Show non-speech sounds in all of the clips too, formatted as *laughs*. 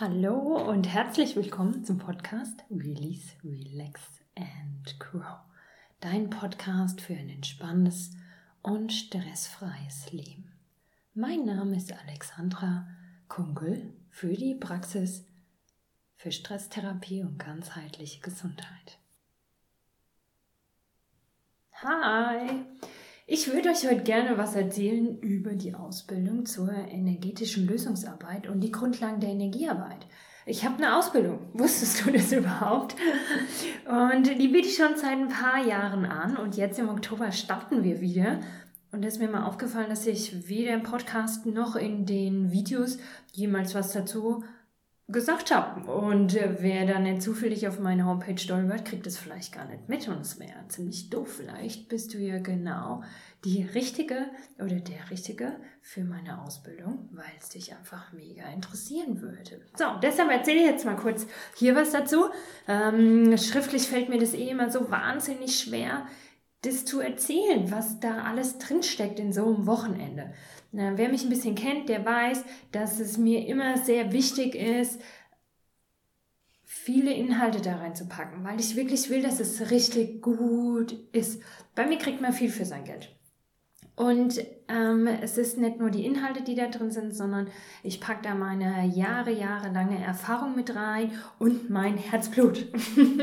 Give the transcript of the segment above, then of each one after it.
Hallo und herzlich willkommen zum Podcast Release, Relax and Grow. Dein Podcast für ein entspanntes und stressfreies Leben. Mein Name ist Alexandra Kunkel für die Praxis für Stresstherapie und ganzheitliche Gesundheit. Hi! Ich würde euch heute gerne was erzählen über die Ausbildung zur energetischen Lösungsarbeit und die Grundlagen der Energiearbeit. Ich habe eine Ausbildung. Wusstest du das *laughs* überhaupt? Und die biete ich schon seit ein paar Jahren an und jetzt im Oktober starten wir wieder. Und es ist mir mal aufgefallen, dass ich weder im Podcast noch in den Videos jemals was dazu gesagt habe. Und äh, wer dann nicht zufällig auf meine Homepage stolpert, kriegt es vielleicht gar nicht mit. Und es wäre ziemlich doof. Vielleicht bist du ja genau die Richtige oder der Richtige für meine Ausbildung, weil es dich einfach mega interessieren würde. So, deshalb erzähle ich jetzt mal kurz hier was dazu. Ähm, schriftlich fällt mir das eh immer so wahnsinnig schwer, das zu erzählen, was da alles drinsteckt in so einem Wochenende. Na, wer mich ein bisschen kennt, der weiß, dass es mir immer sehr wichtig ist, viele Inhalte da reinzupacken, weil ich wirklich will, dass es richtig gut ist. Bei mir kriegt man viel für sein Geld. Und ähm, es ist nicht nur die Inhalte, die da drin sind, sondern ich packe da meine Jahre, jahrelange Erfahrung mit rein und mein Herzblut,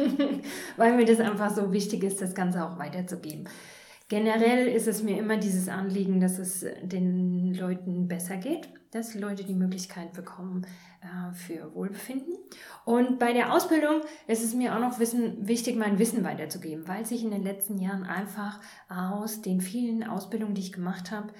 *laughs* weil mir das einfach so wichtig ist, das Ganze auch weiterzugeben. Generell ist es mir immer dieses Anliegen, dass es den Leuten besser geht, dass Leute die Möglichkeit bekommen äh, für Wohlbefinden. Und bei der Ausbildung ist es mir auch noch wissen, wichtig, mein Wissen weiterzugeben, weil sich in den letzten Jahren einfach aus den vielen Ausbildungen, die ich gemacht habe,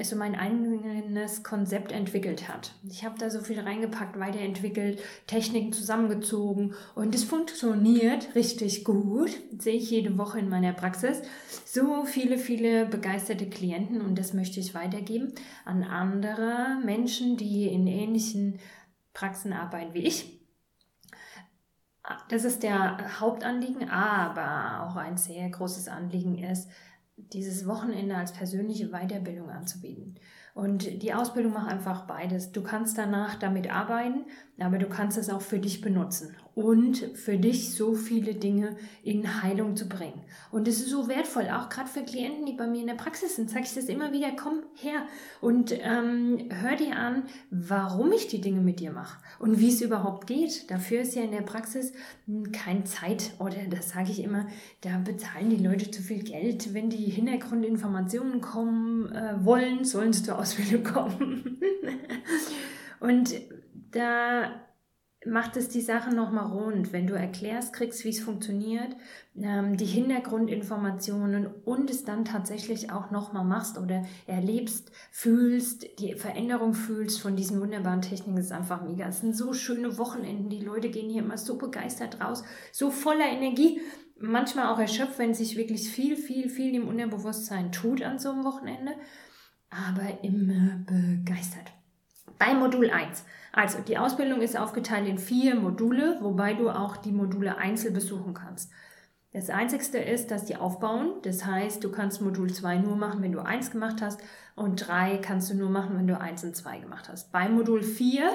es so mein eigenes Konzept entwickelt hat. Ich habe da so viel reingepackt, weiterentwickelt, Techniken zusammengezogen und es funktioniert richtig gut. Das sehe ich jede Woche in meiner Praxis. So viele, viele begeisterte Klienten und das möchte ich weitergeben an andere Menschen, die in ähnlichen Praxen arbeiten wie ich. Das ist der Hauptanliegen, aber auch ein sehr großes Anliegen ist, dieses Wochenende als persönliche Weiterbildung anzubieten. Und die Ausbildung macht einfach beides. Du kannst danach damit arbeiten, aber du kannst es auch für dich benutzen und für dich so viele Dinge in Heilung zu bringen. Und es ist so wertvoll, auch gerade für Klienten, die bei mir in der Praxis sind, sage ich das immer wieder, komm her und ähm, hör dir an, warum ich die Dinge mit dir mache und wie es überhaupt geht. Dafür ist ja in der Praxis kein Zeit oder das sage ich immer, da bezahlen die Leute zu viel Geld. Wenn die Hintergrundinformationen kommen äh, wollen, sollen sie zur Ausbildung kommen. *laughs* und da macht es die Sache nochmal rund, wenn du erklärst, kriegst, wie es funktioniert, ähm, die Hintergrundinformationen und es dann tatsächlich auch nochmal machst oder erlebst, fühlst, die Veränderung fühlst von diesen wunderbaren Techniken, ist einfach mega. Es sind so schöne Wochenenden, die Leute gehen hier immer so begeistert raus, so voller Energie, manchmal auch erschöpft, wenn sich wirklich viel, viel, viel im Unterbewusstsein tut an so einem Wochenende, aber immer begeistert. Bei Modul 1 also die Ausbildung ist aufgeteilt in vier Module, wobei du auch die Module einzeln besuchen kannst. Das Einzigste ist, dass die aufbauen. Das heißt, du kannst Modul 2 nur machen, wenn du 1 gemacht hast und 3 kannst du nur machen, wenn du 1 und 2 gemacht hast. Bei Modul 4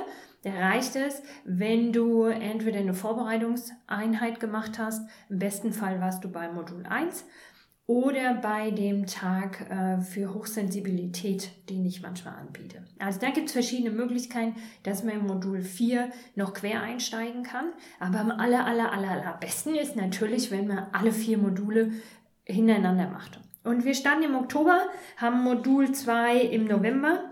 reicht es, wenn du entweder eine Vorbereitungseinheit gemacht hast, im besten Fall warst du bei Modul 1 oder bei dem Tag äh, für Hochsensibilität, den ich manchmal anbiete. Also da gibt es verschiedene Möglichkeiten, dass man im Modul 4 noch quer einsteigen kann. Aber am aller, aller, aller, aller besten ist natürlich, wenn man alle vier Module hintereinander macht. Und wir starten im Oktober, haben Modul 2 im November.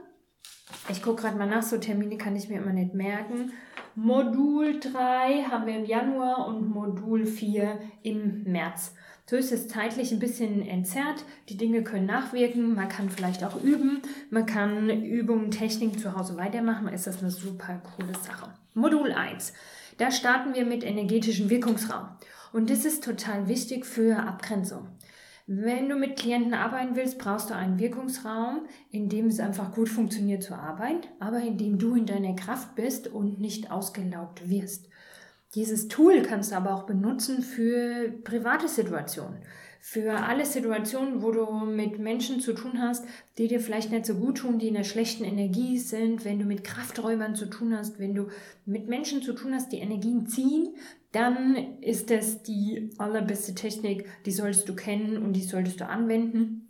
Ich gucke gerade mal nach, so Termine kann ich mir immer nicht merken. Modul 3 haben wir im Januar und Modul 4 im März. So ist es zeitlich ein bisschen entzerrt. Die Dinge können nachwirken. Man kann vielleicht auch üben. Man kann Übungen, Techniken zu Hause weitermachen. Ist das eine super coole Sache. Modul 1. Da starten wir mit energetischem Wirkungsraum. Und das ist total wichtig für Abgrenzung. Wenn du mit Klienten arbeiten willst, brauchst du einen Wirkungsraum, in dem es einfach gut funktioniert zur Arbeit, aber in dem du in deiner Kraft bist und nicht ausgelaugt wirst. Dieses Tool kannst du aber auch benutzen für private Situationen, für alle Situationen, wo du mit Menschen zu tun hast, die dir vielleicht nicht so gut tun, die in einer schlechten Energie sind, wenn du mit Krafträubern zu tun hast, wenn du mit Menschen zu tun hast, die Energien ziehen, dann ist das die allerbeste Technik, die solltest du kennen und die solltest du anwenden.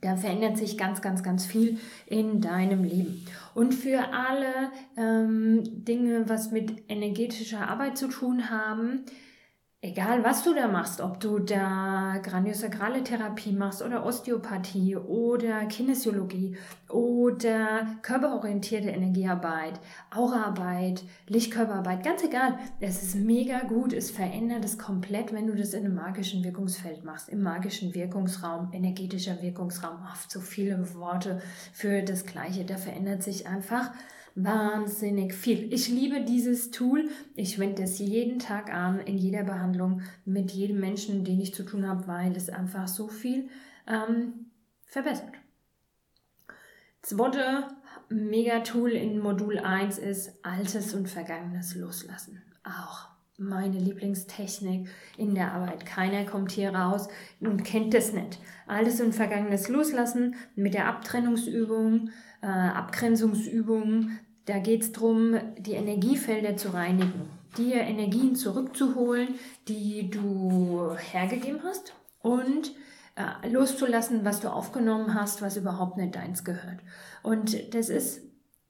Da verändert sich ganz, ganz, ganz viel in deinem Leben. Und für alle ähm, Dinge, was mit energetischer Arbeit zu tun haben, egal was du da machst, ob du da Graniosakrale Therapie machst oder Osteopathie oder Kinesiologie oder körperorientierte Energiearbeit, Auraarbeit, Lichtkörperarbeit, ganz egal, es ist mega gut, es verändert es komplett, wenn du das in einem magischen Wirkungsfeld machst, im magischen Wirkungsraum, energetischer Wirkungsraum, oft so viele Worte für das Gleiche, da verändert sich einfach wahnsinnig viel. Ich liebe dieses Tool. Ich wende es jeden Tag an, in jeder Behandlung, mit jedem Menschen, den ich zu tun habe, weil es einfach so viel ähm, verbessert. Zweite Mega-Tool in Modul 1 ist Altes und Vergangenes loslassen. Auch meine Lieblingstechnik in der Arbeit. Keiner kommt hier raus und kennt das nicht. Altes und Vergangenes loslassen mit der Abtrennungsübung, äh, Abgrenzungsübung, da geht es darum, die Energiefelder zu reinigen, dir Energien zurückzuholen, die du hergegeben hast und äh, loszulassen, was du aufgenommen hast, was überhaupt nicht deins gehört. Und das ist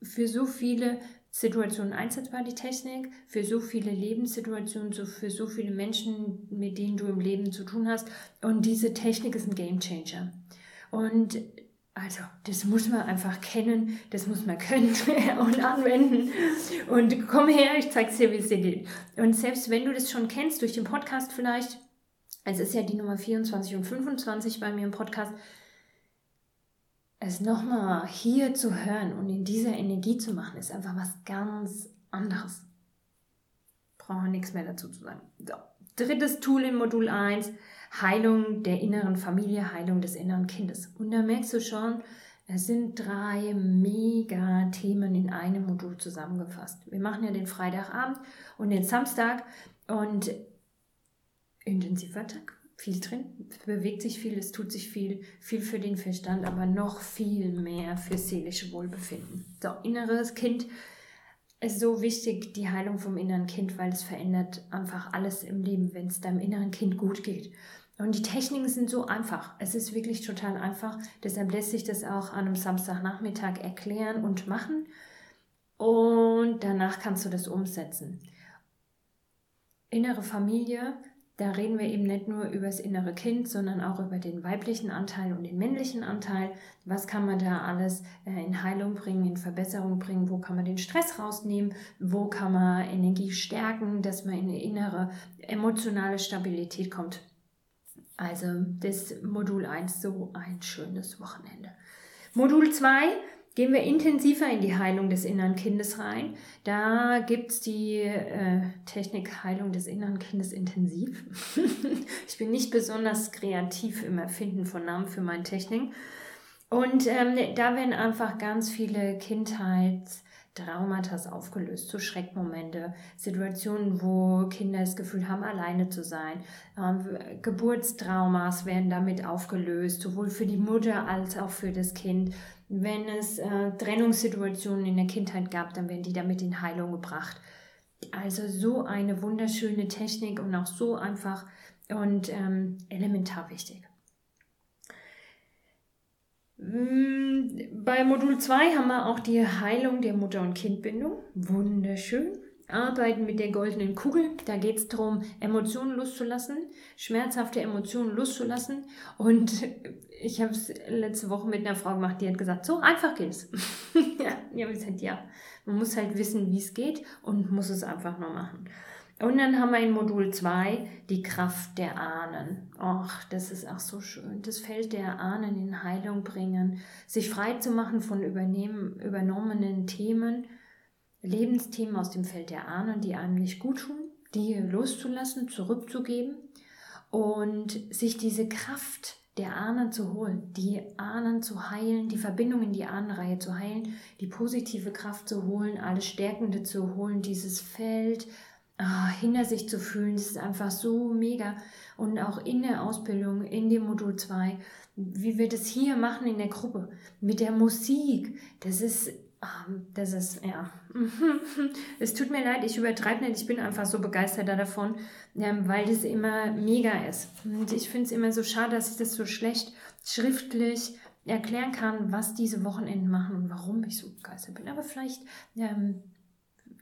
für so viele Situationen einsetzbar, die Technik, für so viele Lebenssituationen, für so viele Menschen, mit denen du im Leben zu tun hast. Und diese Technik ist ein Game Changer. Und also, das muss man einfach kennen, das muss man können *laughs* und anwenden. Und komm her, ich zeig's dir, wie es dir geht. Und selbst wenn du das schon kennst, durch den Podcast vielleicht, es ist ja die Nummer 24 und 25 bei mir im Podcast, es nochmal hier zu hören und in dieser Energie zu machen, ist einfach was ganz anderes. Brauchen wir nichts mehr dazu zu sagen. So. Drittes Tool in Modul 1, Heilung der inneren Familie, Heilung des inneren Kindes. Und da merkst du schon, es sind drei mega Themen in einem Modul zusammengefasst. Wir machen ja den Freitagabend und den Samstag und intensiver Tag. Viel drin, bewegt sich viel, es tut sich viel, viel für den Verstand, aber noch viel mehr für seelische Wohlbefinden. So, inneres Kind ist so wichtig, die Heilung vom inneren Kind, weil es verändert einfach alles im Leben, wenn es deinem inneren Kind gut geht. Und die Techniken sind so einfach. Es ist wirklich total einfach. Deshalb lässt sich das auch an einem Samstagnachmittag erklären und machen. Und danach kannst du das umsetzen. Innere Familie da reden wir eben nicht nur über das innere Kind, sondern auch über den weiblichen Anteil und den männlichen Anteil. Was kann man da alles äh, in Heilung bringen, in Verbesserung bringen? Wo kann man den Stress rausnehmen? Wo kann man Energie stärken, dass man in eine innere emotionale Stabilität kommt? Also das Modul 1, so ein schönes Wochenende. Modul 2 Gehen wir intensiver in die Heilung des inneren Kindes rein. Da gibt es die äh, Technik Heilung des inneren Kindes intensiv. *laughs* ich bin nicht besonders kreativ im Erfinden von Namen für meine Technik. Und ähm, da werden einfach ganz viele Kindheitstraumata aufgelöst, so Schreckmomente, Situationen, wo Kinder das Gefühl haben, alleine zu sein. Ähm, Geburtstraumas werden damit aufgelöst, sowohl für die Mutter als auch für das Kind wenn es äh, Trennungssituationen in der Kindheit gab, dann werden die damit in Heilung gebracht. Also so eine wunderschöne Technik und auch so einfach und ähm, elementar wichtig. Mm, bei Modul 2 haben wir auch die Heilung der Mutter- und Kindbindung. Wunderschön. Arbeiten mit der goldenen Kugel. Da geht es darum, Emotionen loszulassen, schmerzhafte Emotionen loszulassen. Und *laughs* ich habe es letzte Woche mit einer Frau gemacht, die hat gesagt, so einfach geht es. *laughs* ja, ja, gesagt, ja. Man muss halt wissen, wie es geht und muss es einfach nur machen. Und dann haben wir in Modul 2 die Kraft der Ahnen. Ach, das ist auch so schön. Das Feld der Ahnen in Heilung bringen, sich frei zu machen von übernommenen Themen Lebensthemen aus dem Feld der Ahnen, die einem nicht gut tun, die loszulassen, zurückzugeben und sich diese Kraft der Ahnen zu holen, die Ahnen zu heilen, die Verbindung in die Ahnenreihe zu heilen, die positive Kraft zu holen, alles Stärkende zu holen, dieses Feld ah, hinter sich zu fühlen. Das ist einfach so mega. Und auch in der Ausbildung, in dem Modul 2, wie wir das hier machen in der Gruppe, mit der Musik, das ist, ähm, das ist, ja, *laughs* es tut mir leid, ich übertreibe nicht, ich bin einfach so begeistert davon, ähm, weil das immer mega ist. Und ich finde es immer so schade, dass ich das so schlecht schriftlich erklären kann, was diese Wochenenden machen und warum ich so begeistert bin. Aber vielleicht ähm,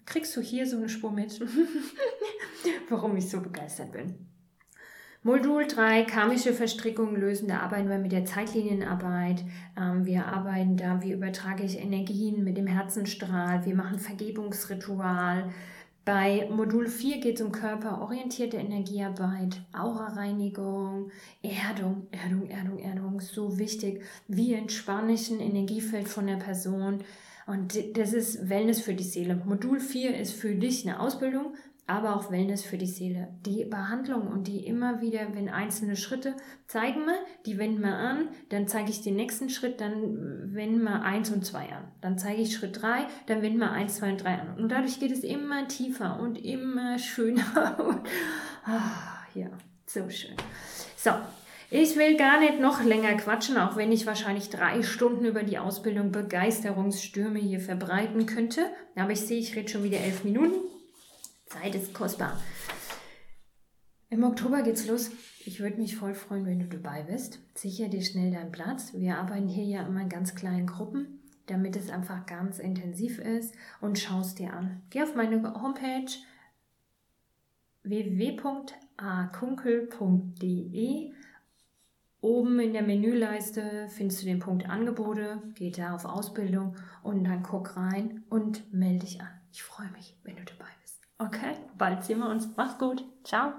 kriegst du hier so eine Spur mit, *laughs* warum ich so begeistert bin. Modul 3, karmische Verstrickungen lösen. Da arbeiten wir mit der Zeitlinienarbeit. Ähm, wir arbeiten da, wie übertrage ich Energien mit dem Herzenstrahl. Wir machen Vergebungsritual. Bei Modul 4 geht es um körperorientierte Energiearbeit, Aura-Reinigung, Erdung, Erdung, Erdung, Erdung, so wichtig. Wie entspanne ich ein Energiefeld von der Person? Und das ist Wellness für die Seele. Modul 4 ist für dich eine Ausbildung, aber auch Wellness für die Seele. Die Behandlung und die immer wieder, wenn einzelne Schritte zeigen wir, die wenden wir an, dann zeige ich den nächsten Schritt, dann wenden wir eins und zwei an. Dann zeige ich Schritt drei, dann wenden wir eins, zwei und drei an. Und dadurch geht es immer tiefer und immer schöner. *laughs* ah, ja, so schön. So, ich will gar nicht noch länger quatschen, auch wenn ich wahrscheinlich drei Stunden über die Ausbildung Begeisterungsstürme hier verbreiten könnte. Aber ich sehe, ich rede schon wieder elf Minuten. Zeit ist kostbar. Im Oktober geht's los. Ich würde mich voll freuen, wenn du dabei bist. Sicher dir schnell deinen Platz. Wir arbeiten hier ja immer in ganz kleinen Gruppen, damit es einfach ganz intensiv ist und schaust dir an. Geh auf meine Homepage www.akunkel.de. Oben in der Menüleiste findest du den Punkt Angebote, geh da auf Ausbildung und dann guck rein und melde dich an. Ich freue mich, wenn du dabei bist. Okay, bald sehen wir uns. Mach's gut. Ciao.